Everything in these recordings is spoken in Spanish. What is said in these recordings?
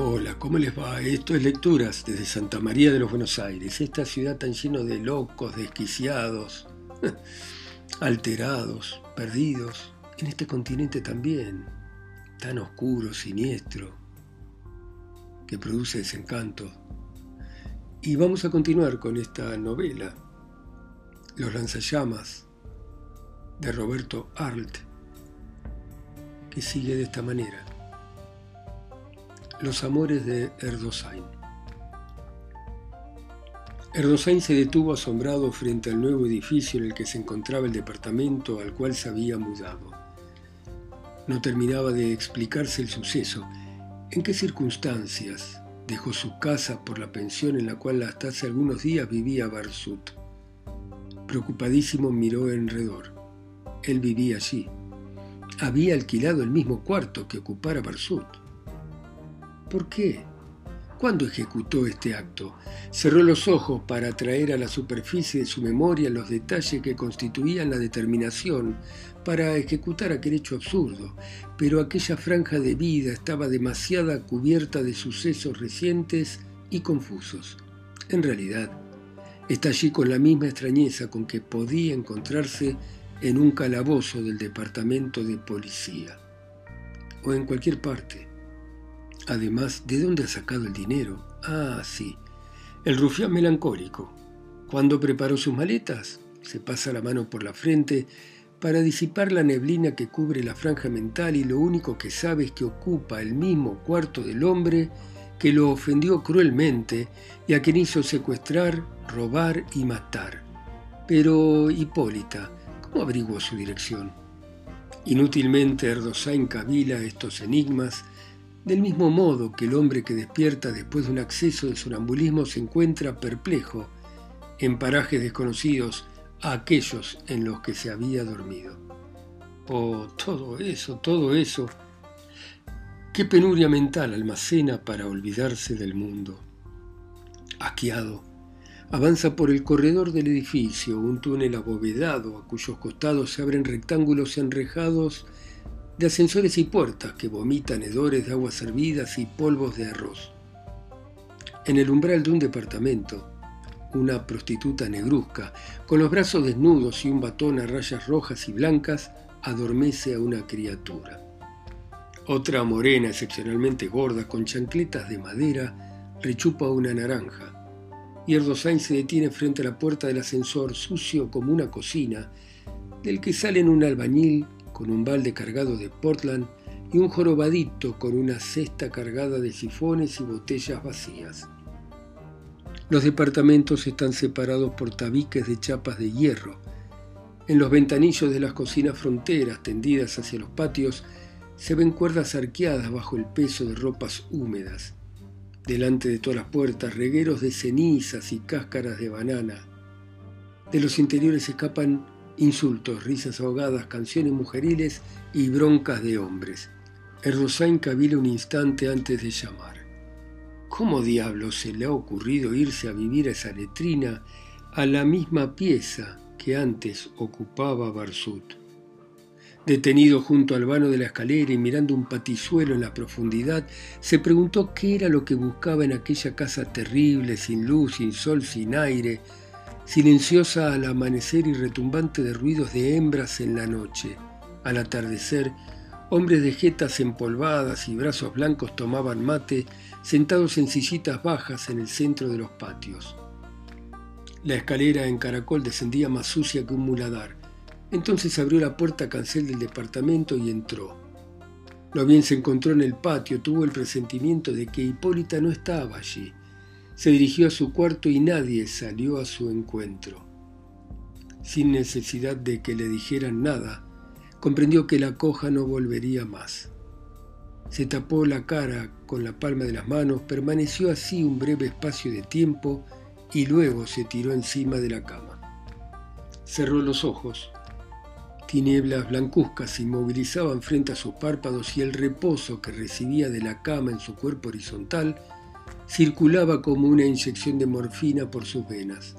Hola, ¿cómo les va? Esto es Lecturas desde Santa María de los Buenos Aires, esta ciudad tan lleno de locos, desquiciados, alterados, perdidos, en este continente también, tan oscuro, siniestro, que produce desencanto. Y vamos a continuar con esta novela, Los lanzallamas, de Roberto Arlt, que sigue de esta manera. Los amores de Erdosain. Erdosain se detuvo asombrado frente al nuevo edificio en el que se encontraba el departamento al cual se había mudado. No terminaba de explicarse el suceso. ¿En qué circunstancias dejó su casa por la pensión en la cual hasta hace algunos días vivía Barsut? Preocupadísimo miró alrededor. Él vivía allí. Había alquilado el mismo cuarto que ocupara Barsut. ¿Por qué? ¿Cuándo ejecutó este acto? Cerró los ojos para traer a la superficie de su memoria los detalles que constituían la determinación para ejecutar aquel hecho absurdo, pero aquella franja de vida estaba demasiada cubierta de sucesos recientes y confusos. En realidad, está allí con la misma extrañeza con que podía encontrarse en un calabozo del departamento de policía, o en cualquier parte Además, ¿de dónde ha sacado el dinero? Ah, sí, el rufián melancólico. Cuando preparó sus maletas, se pasa la mano por la frente para disipar la neblina que cubre la franja mental y lo único que sabe es que ocupa el mismo cuarto del hombre que lo ofendió cruelmente y a quien hizo secuestrar, robar y matar. Pero Hipólita, ¿cómo averiguó su dirección? Inútilmente Erdosain cavila estos enigmas del mismo modo que el hombre que despierta después de un acceso de sonambulismo se encuentra perplejo en parajes desconocidos a aquellos en los que se había dormido. Oh, todo eso, todo eso. Qué penuria mental almacena para olvidarse del mundo. Asqueado, avanza por el corredor del edificio, un túnel abovedado a cuyos costados se abren rectángulos enrejados de ascensores y puertas que vomitan hedores de aguas servidas y polvos de arroz. En el umbral de un departamento, una prostituta negruzca, con los brazos desnudos y un batón a rayas rojas y blancas, adormece a una criatura. Otra morena excepcionalmente gorda, con chancletas de madera, rechupa una naranja. Y Erdosain se detiene frente a la puerta del ascensor, sucio como una cocina, del que salen un albañil con un balde cargado de Portland y un jorobadito con una cesta cargada de sifones y botellas vacías. Los departamentos están separados por tabiques de chapas de hierro. En los ventanillos de las cocinas fronteras tendidas hacia los patios se ven cuerdas arqueadas bajo el peso de ropas húmedas. Delante de todas las puertas, regueros de cenizas y cáscaras de banana. De los interiores escapan insultos, risas ahogadas, canciones mujeriles y broncas de hombres. Erdosain cavila un instante antes de llamar. ¿Cómo diablos se le ha ocurrido irse a vivir a esa letrina, a la misma pieza que antes ocupaba Barsut? Detenido junto al vano de la escalera y mirando un patizuelo en la profundidad, se preguntó qué era lo que buscaba en aquella casa terrible, sin luz, sin sol, sin aire, silenciosa al amanecer y retumbante de ruidos de hembras en la noche. Al atardecer, hombres de jetas empolvadas y brazos blancos tomaban mate, sentados en sillitas bajas en el centro de los patios. La escalera en caracol descendía más sucia que un muladar. Entonces abrió la puerta cancel del departamento y entró. Lo bien se encontró en el patio, tuvo el presentimiento de que Hipólita no estaba allí. Se dirigió a su cuarto y nadie salió a su encuentro. Sin necesidad de que le dijeran nada, comprendió que la coja no volvería más. Se tapó la cara con la palma de las manos, permaneció así un breve espacio de tiempo y luego se tiró encima de la cama. Cerró los ojos. Tinieblas blancuzcas se inmovilizaban frente a sus párpados y el reposo que recibía de la cama en su cuerpo horizontal circulaba como una inyección de morfina por sus venas.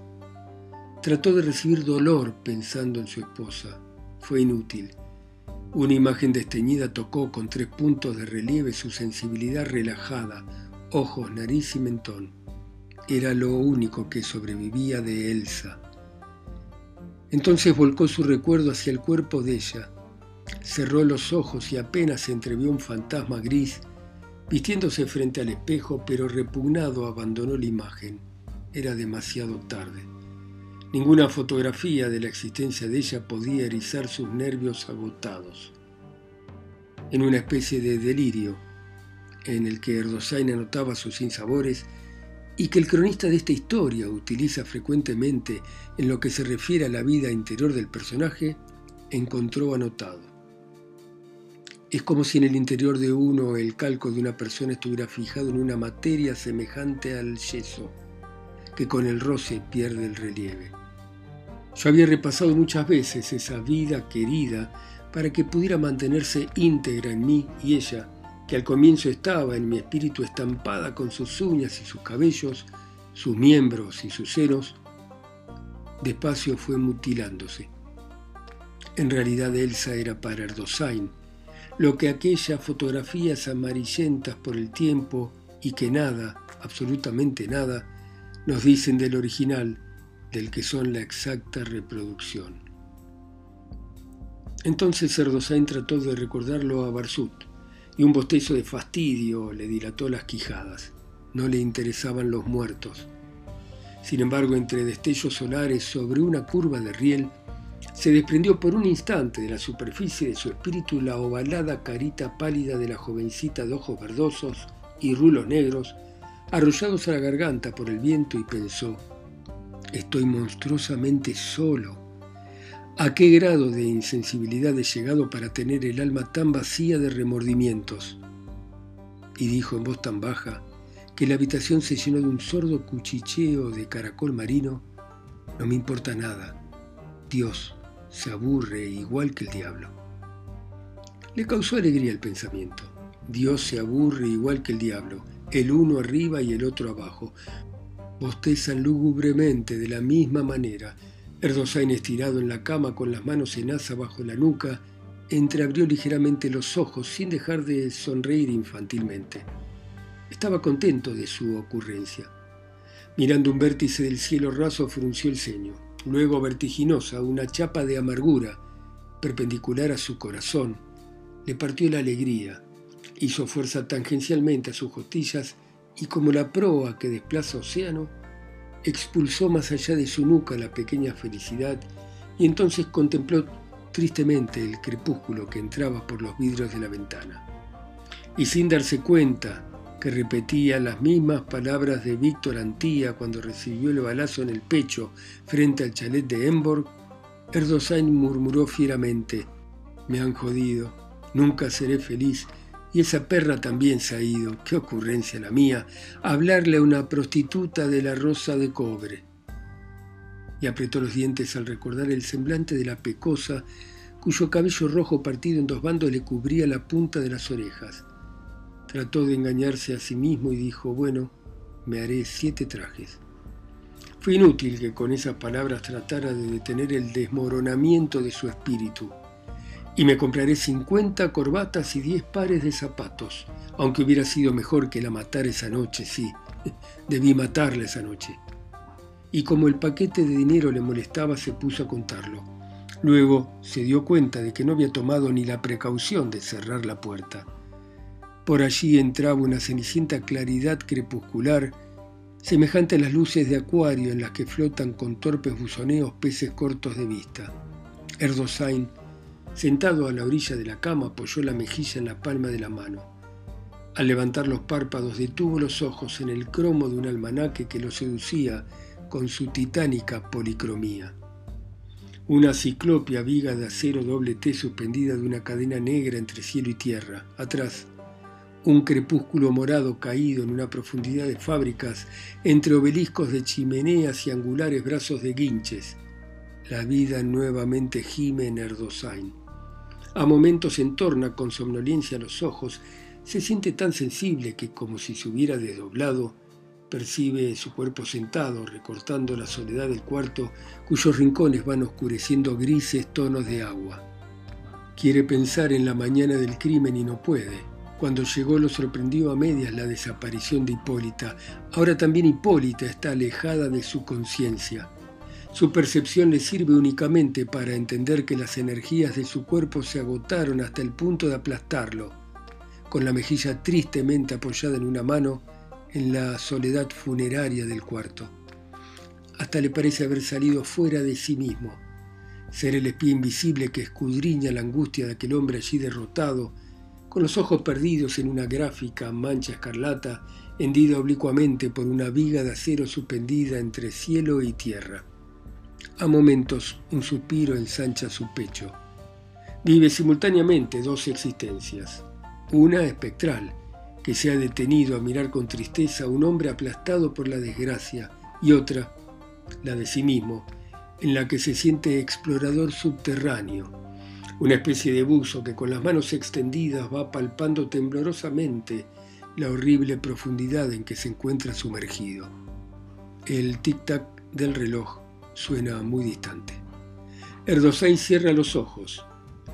Trató de recibir dolor pensando en su esposa. Fue inútil. Una imagen desteñida tocó con tres puntos de relieve su sensibilidad relajada, ojos, nariz y mentón. Era lo único que sobrevivía de Elsa. Entonces volcó su recuerdo hacia el cuerpo de ella, cerró los ojos y apenas entrevió un fantasma gris, vistiéndose frente al espejo, pero repugnado abandonó la imagen. Era demasiado tarde. Ninguna fotografía de la existencia de ella podía erizar sus nervios agotados. En una especie de delirio, en el que Erdosain anotaba sus sinsabores y que el cronista de esta historia utiliza frecuentemente en lo que se refiere a la vida interior del personaje, encontró anotado. Es como si en el interior de uno el calco de una persona estuviera fijado en una materia semejante al yeso, que con el roce pierde el relieve. Yo había repasado muchas veces esa vida querida para que pudiera mantenerse íntegra en mí y ella, que al comienzo estaba en mi espíritu estampada con sus uñas y sus cabellos, sus miembros y sus senos, despacio fue mutilándose. En realidad Elsa era para Erdosain, lo que aquellas fotografías amarillentas por el tiempo y que nada, absolutamente nada, nos dicen del original del que son la exacta reproducción. Entonces Cerdosain trató de recordarlo a Barsut, y un bostezo de fastidio le dilató las quijadas. No le interesaban los muertos. Sin embargo, entre destellos solares sobre una curva de riel, se desprendió por un instante de la superficie de su espíritu la ovalada carita pálida de la jovencita de ojos verdosos y rulos negros, arrollados a la garganta por el viento, y pensó, Estoy monstruosamente solo. ¿A qué grado de insensibilidad he llegado para tener el alma tan vacía de remordimientos? Y dijo en voz tan baja que la habitación se llenó de un sordo cuchicheo de caracol marino. No me importa nada. Dios se aburre igual que el diablo. Le causó alegría el pensamiento. Dios se aburre igual que el diablo, el uno arriba y el otro abajo, bostezan lúgubremente de la misma manera. Erdosain, estirado en la cama con las manos en asa bajo la nuca, entreabrió ligeramente los ojos sin dejar de sonreír infantilmente. Estaba contento de su ocurrencia. Mirando un vértice del cielo raso, frunció el ceño. Luego, vertiginosa, una chapa de amargura, perpendicular a su corazón, le partió la alegría. Hizo fuerza tangencialmente a sus costillas y como la proa que desplaza océano, expulsó más allá de su nuca la pequeña felicidad y entonces contempló tristemente el crepúsculo que entraba por los vidrios de la ventana. Y sin darse cuenta que repetía las mismas palabras de Víctor Antía cuando recibió el balazo en el pecho frente al chalet de Emborg, Erdosain murmuró fieramente, me han jodido, nunca seré feliz y esa perra también se ha ido, qué ocurrencia la mía, hablarle a una prostituta de la rosa de cobre. Y apretó los dientes al recordar el semblante de la pecosa, cuyo cabello rojo partido en dos bandos le cubría la punta de las orejas. Trató de engañarse a sí mismo y dijo, bueno, me haré siete trajes. Fue inútil que con esas palabras tratara de detener el desmoronamiento de su espíritu y me compraré 50 corbatas y 10 pares de zapatos, aunque hubiera sido mejor que la matara esa noche, sí, debí matarla esa noche. Y como el paquete de dinero le molestaba, se puso a contarlo. Luego se dio cuenta de que no había tomado ni la precaución de cerrar la puerta. Por allí entraba una cenicienta claridad crepuscular, semejante a las luces de acuario en las que flotan con torpes buzoneos peces cortos de vista. Erdosain Sentado a la orilla de la cama apoyó la mejilla en la palma de la mano. Al levantar los párpados detuvo los ojos en el cromo de un almanaque que lo seducía con su titánica policromía. Una ciclopia viga de acero doble T suspendida de una cadena negra entre cielo y tierra. Atrás, un crepúsculo morado caído en una profundidad de fábricas entre obeliscos de chimeneas y angulares brazos de guinches. La vida nuevamente gime en Erdosain. A momentos entorna con somnolencia los ojos, se siente tan sensible que como si se hubiera desdoblado, percibe su cuerpo sentado, recortando la soledad del cuarto, cuyos rincones van oscureciendo grises tonos de agua. Quiere pensar en la mañana del crimen y no puede. Cuando llegó lo sorprendió a medias la desaparición de Hipólita. Ahora también Hipólita está alejada de su conciencia. Su percepción le sirve únicamente para entender que las energías de su cuerpo se agotaron hasta el punto de aplastarlo. Con la mejilla tristemente apoyada en una mano, en la soledad funeraria del cuarto. Hasta le parece haber salido fuera de sí mismo, ser el espía invisible que escudriña la angustia de aquel hombre allí derrotado, con los ojos perdidos en una gráfica mancha escarlata, hendida oblicuamente por una viga de acero suspendida entre cielo y tierra. A momentos un suspiro ensancha su pecho. Vive simultáneamente dos existencias, una espectral, que se ha detenido a mirar con tristeza a un hombre aplastado por la desgracia, y otra, la de sí mismo, en la que se siente explorador subterráneo, una especie de buzo que con las manos extendidas va palpando temblorosamente la horrible profundidad en que se encuentra sumergido. El tic-tac del reloj suena muy distante. Erdosain cierra los ojos.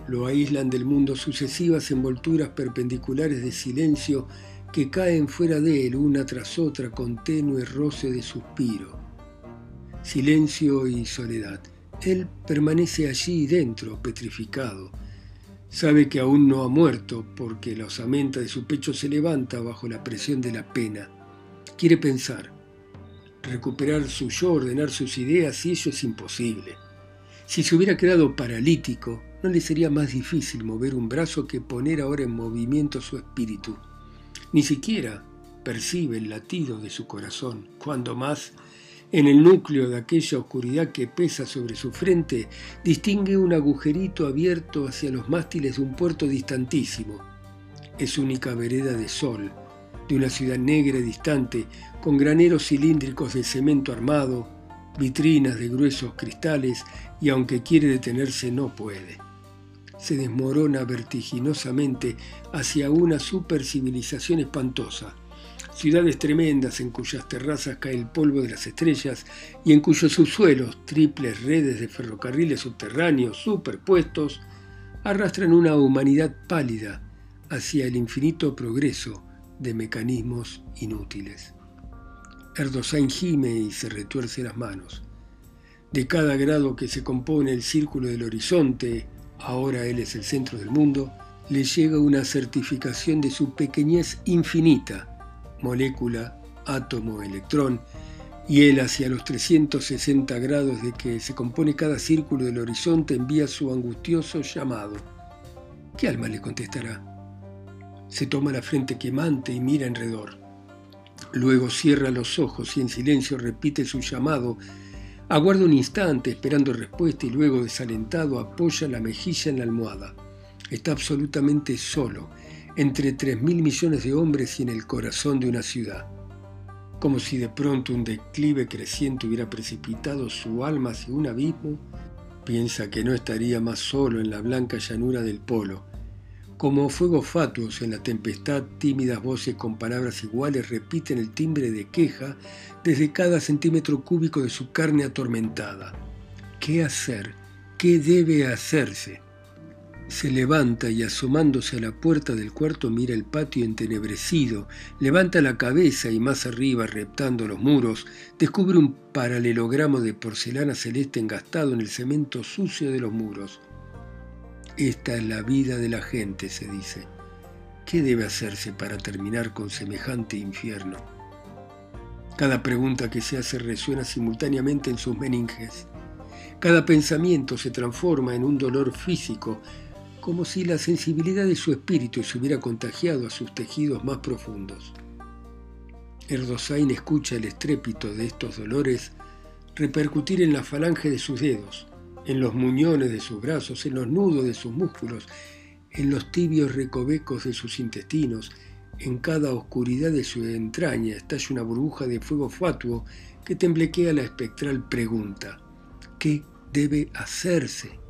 Lo aíslan del mundo sucesivas envolturas perpendiculares de silencio que caen fuera de él una tras otra con tenue roce de suspiro. Silencio y soledad. Él permanece allí dentro, petrificado. Sabe que aún no ha muerto porque la osamenta de su pecho se levanta bajo la presión de la pena. Quiere pensar, recuperar su yo, ordenar sus ideas y ello es imposible. Si se hubiera quedado paralítico, no le sería más difícil mover un brazo que poner ahora en movimiento su espíritu. Ni siquiera percibe el latido de su corazón, cuando más en el núcleo de aquella oscuridad que pesa sobre su frente, distingue un agujerito abierto hacia los mástiles de un puerto distantísimo. Es única vereda de sol, de una ciudad negra y distante, con graneros cilíndricos de cemento armado, vitrinas de gruesos cristales, y aunque quiere detenerse no puede. Se desmorona vertiginosamente hacia una supercivilización espantosa, ciudades tremendas en cuyas terrazas cae el polvo de las estrellas y en cuyos subsuelos triples redes de ferrocarriles subterráneos superpuestos arrastran una humanidad pálida hacia el infinito progreso de mecanismos inútiles. Erdosain gime y se retuerce las manos. De cada grado que se compone el círculo del horizonte, ahora él es el centro del mundo, le llega una certificación de su pequeñez infinita molécula, átomo, electrón, y él hacia los 360 grados de que se compone cada círculo del horizonte envía su angustioso llamado. ¿Qué alma le contestará? Se toma la frente quemante y mira alrededor. Luego cierra los ojos y en silencio repite su llamado. Aguarda un instante esperando respuesta y luego desalentado apoya la mejilla en la almohada. Está absolutamente solo entre tres mil millones de hombres y en el corazón de una ciudad, como si de pronto un declive creciente hubiera precipitado su alma hacia un abismo, piensa que no estaría más solo en la blanca llanura del polo. Como fuegos fatuos en la tempestad, tímidas voces con palabras iguales repiten el timbre de queja desde cada centímetro cúbico de su carne atormentada. ¿Qué hacer? ¿Qué debe hacerse? Se levanta y asomándose a la puerta del cuarto mira el patio entenebrecido, levanta la cabeza y más arriba, reptando los muros, descubre un paralelogramo de porcelana celeste engastado en el cemento sucio de los muros. Esta es la vida de la gente, se dice. ¿Qué debe hacerse para terminar con semejante infierno? Cada pregunta que se hace resuena simultáneamente en sus meninges. Cada pensamiento se transforma en un dolor físico como si la sensibilidad de su espíritu se hubiera contagiado a sus tejidos más profundos. Erdosain escucha el estrépito de estos dolores repercutir en la falange de sus dedos, en los muñones de sus brazos, en los nudos de sus músculos, en los tibios recovecos de sus intestinos, en cada oscuridad de su entraña estalla una burbuja de fuego fatuo que temblequea la espectral pregunta, ¿qué debe hacerse?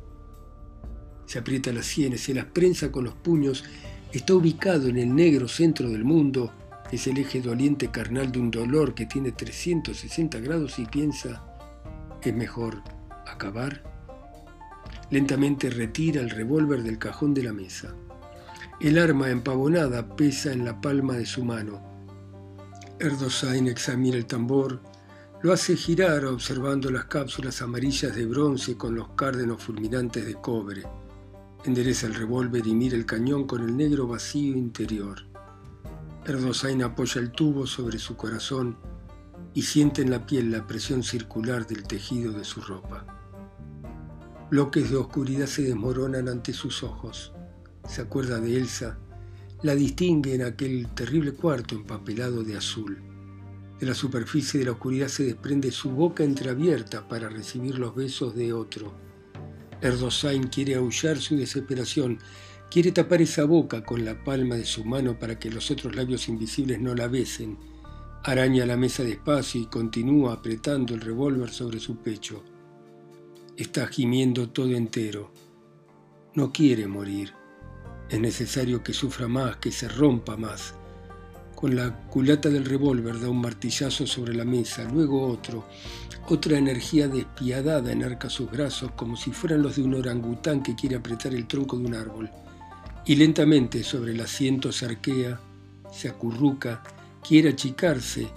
Se aprieta las sienes, se las prensa con los puños, está ubicado en el negro centro del mundo, es el eje doliente carnal de un dolor que tiene 360 grados y piensa, ¿es mejor acabar? Lentamente retira el revólver del cajón de la mesa. El arma empavonada pesa en la palma de su mano. Erdosain examina el tambor, lo hace girar observando las cápsulas amarillas de bronce con los cárdenos fulminantes de cobre. Endereza el revólver y mira el cañón con el negro vacío interior. Erdosain apoya el tubo sobre su corazón y siente en la piel la presión circular del tejido de su ropa. Bloques de oscuridad se desmoronan ante sus ojos. Se acuerda de Elsa, la distingue en aquel terrible cuarto empapelado de azul. De la superficie de la oscuridad se desprende su boca entreabierta para recibir los besos de otro. Erdosain quiere aullar su desesperación, quiere tapar esa boca con la palma de su mano para que los otros labios invisibles no la besen. Araña la mesa despacio y continúa apretando el revólver sobre su pecho. Está gimiendo todo entero. No quiere morir. Es necesario que sufra más, que se rompa más. Con la culata del revólver da un martillazo sobre la mesa, luego otro. Otra energía despiadada enarca sus brazos como si fueran los de un orangután que quiere apretar el tronco de un árbol. Y lentamente sobre el asiento se arquea, se acurruca, quiere achicarse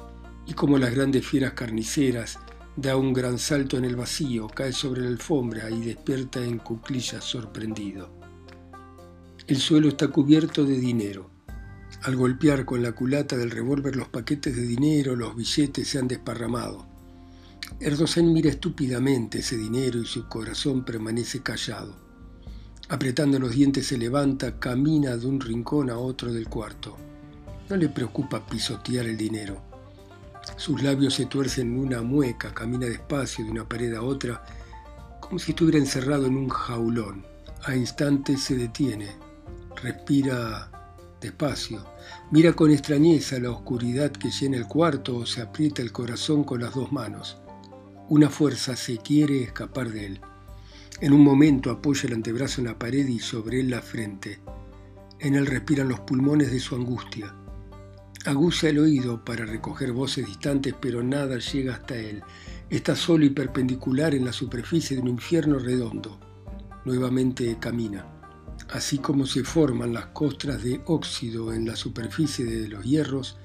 y como las grandes fieras carniceras, da un gran salto en el vacío, cae sobre la alfombra y despierta en cuclillas sorprendido. El suelo está cubierto de dinero. Al golpear con la culata del revólver los paquetes de dinero, los billetes se han desparramado. Erdosen mira estúpidamente ese dinero y su corazón permanece callado. Apretando los dientes se levanta, camina de un rincón a otro del cuarto. No le preocupa pisotear el dinero. Sus labios se tuercen en una mueca, camina despacio de una pared a otra, como si estuviera encerrado en un jaulón. A instantes se detiene, respira despacio. Mira con extrañeza la oscuridad que llena el cuarto o se aprieta el corazón con las dos manos. Una fuerza se quiere escapar de él. En un momento apoya el antebrazo en la pared y sobre él la frente. En él respiran los pulmones de su angustia. Aguza el oído para recoger voces distantes, pero nada llega hasta él. Está solo y perpendicular en la superficie de un infierno redondo. Nuevamente camina así como se forman las costras de óxido en la superficie de los hierros,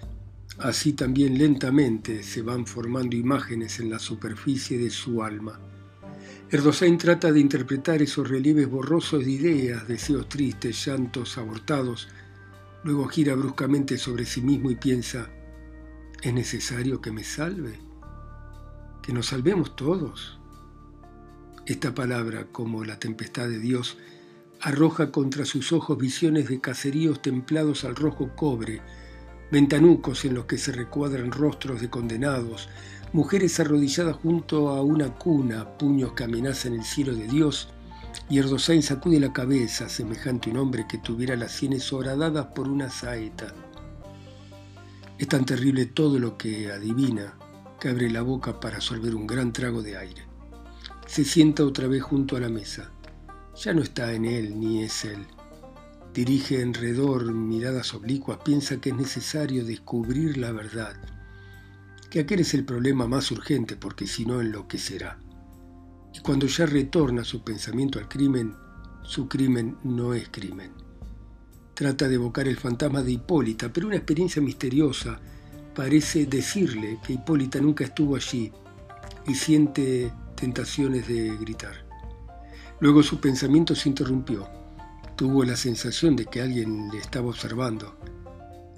así también lentamente se van formando imágenes en la superficie de su alma. Erdosain trata de interpretar esos relieves borrosos de ideas, deseos tristes, llantos abortados, luego gira bruscamente sobre sí mismo y piensa, ¿es necesario que me salve? ¿Que nos salvemos todos? Esta palabra, como la tempestad de Dios, arroja contra sus ojos visiones de caseríos templados al rojo cobre, ventanucos en los que se recuadran rostros de condenados, mujeres arrodilladas junto a una cuna, puños que amenazan el cielo de Dios, y Erdosain sacude la cabeza, semejante a un hombre que tuviera las sienes horadadas por una saeta. Es tan terrible todo lo que adivina que abre la boca para absorber un gran trago de aire. Se sienta otra vez junto a la mesa. Ya no está en él ni es él. Dirige enredor miradas oblicuas, piensa que es necesario descubrir la verdad, que aquel es el problema más urgente porque si no enloquecerá. Y cuando ya retorna su pensamiento al crimen, su crimen no es crimen. Trata de evocar el fantasma de Hipólita, pero una experiencia misteriosa parece decirle que Hipólita nunca estuvo allí y siente tentaciones de gritar. Luego su pensamiento se interrumpió. Tuvo la sensación de que alguien le estaba observando.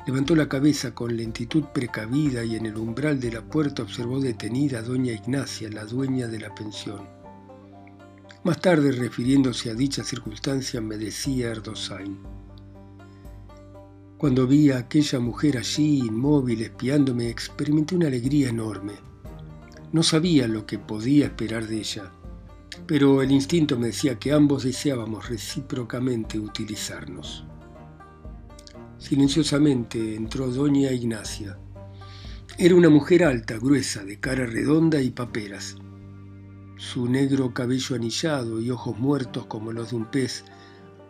Levantó la cabeza con lentitud precavida y en el umbral de la puerta observó detenida a doña Ignacia, la dueña de la pensión. Más tarde, refiriéndose a dicha circunstancia, me decía Erdosain. Cuando vi a aquella mujer allí, inmóvil, espiándome, experimenté una alegría enorme. No sabía lo que podía esperar de ella pero el instinto me decía que ambos deseábamos recíprocamente utilizarnos. Silenciosamente entró doña Ignacia. Era una mujer alta, gruesa, de cara redonda y paperas. Su negro cabello anillado y ojos muertos como los de un pez,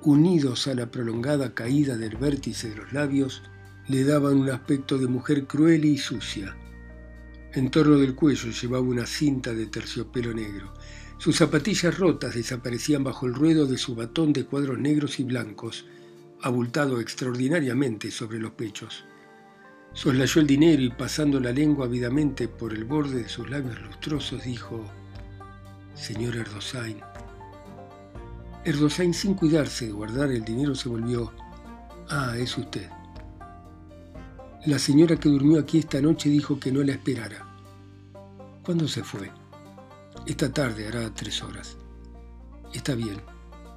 unidos a la prolongada caída del vértice de los labios, le daban un aspecto de mujer cruel y sucia. En torno del cuello llevaba una cinta de terciopelo negro sus zapatillas rotas desaparecían bajo el ruedo de su batón de cuadros negros y blancos, abultado extraordinariamente sobre los pechos. Soslayó el dinero y pasando la lengua ávidamente por el borde de sus labios lustrosos dijo, Señor Erdosain. Erdosain, sin cuidarse de guardar el dinero, se volvió, Ah, es usted. La señora que durmió aquí esta noche dijo que no la esperara. ¿Cuándo se fue? Esta tarde hará tres horas. Está bien.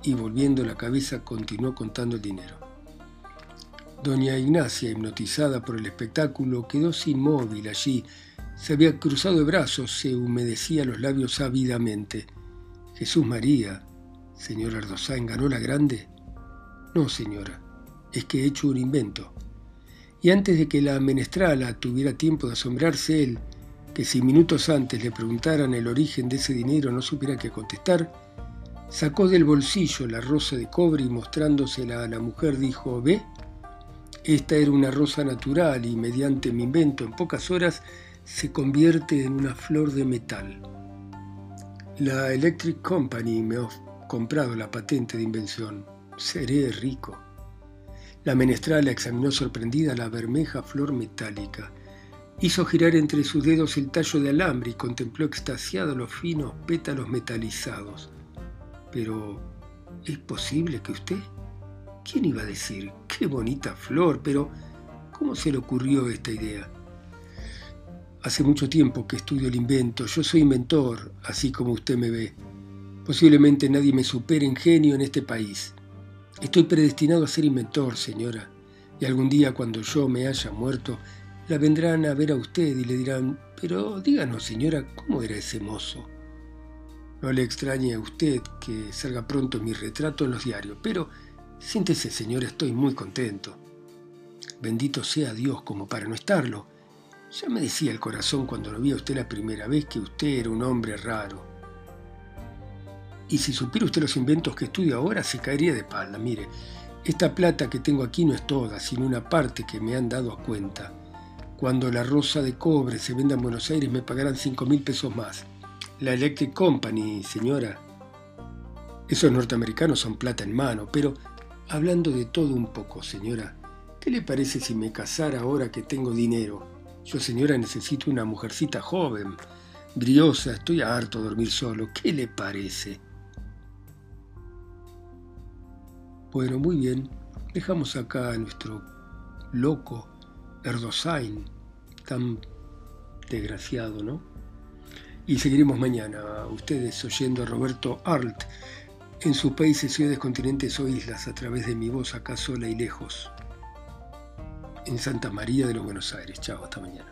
Y volviendo la cabeza continuó contando el dinero. Doña Ignacia, hipnotizada por el espectáculo, quedó inmóvil allí. Se había cruzado de brazos, se humedecía los labios ávidamente. Jesús María, señora Ardosán, ¿ganó la grande? No, señora, es que he hecho un invento. Y antes de que la menestrala tuviera tiempo de asombrarse él, que si minutos antes le preguntaran el origen de ese dinero no supiera qué contestar, sacó del bolsillo la rosa de cobre y mostrándosela a la mujer dijo, ¿ve? Esta era una rosa natural y mediante mi invento en pocas horas se convierte en una flor de metal. La Electric Company me ha comprado la patente de invención. Seré rico. La menestrala examinó sorprendida la bermeja flor metálica. Hizo girar entre sus dedos el tallo de alambre y contempló extasiado los finos pétalos metalizados. Pero, ¿es posible que usted? ¿Quién iba a decir? Qué bonita flor, pero ¿cómo se le ocurrió esta idea? Hace mucho tiempo que estudio el invento. Yo soy inventor, así como usted me ve. Posiblemente nadie me supere en genio en este país. Estoy predestinado a ser inventor, señora, y algún día cuando yo me haya muerto, la vendrán a ver a usted y le dirán, pero díganos, señora, ¿cómo era ese mozo? No le extrañe a usted que salga pronto mi retrato en los diarios, pero Siéntese, señora, estoy muy contento. Bendito sea Dios como para no estarlo. Ya me decía el corazón cuando lo vi a usted la primera vez que usted era un hombre raro. Y si supiera usted los inventos que estudio ahora, se caería de espalda. Mire, esta plata que tengo aquí no es toda, sino una parte que me han dado a cuenta. Cuando la rosa de cobre se venda en Buenos Aires me pagarán cinco mil pesos más. La Electric Company, señora. Esos norteamericanos son plata en mano, pero Hablando de todo un poco, señora, ¿qué le parece si me casara ahora que tengo dinero? Yo, señora, necesito una mujercita joven, briosa, estoy harto de dormir solo. ¿Qué le parece? Bueno, muy bien. Dejamos acá a nuestro loco Erdosain, tan desgraciado, ¿no? Y seguiremos mañana, ustedes oyendo a Roberto Arlt en sus países, ciudades, continentes o islas, a través de mi voz acá sola y lejos. En Santa María de los Buenos Aires. Chao, hasta mañana.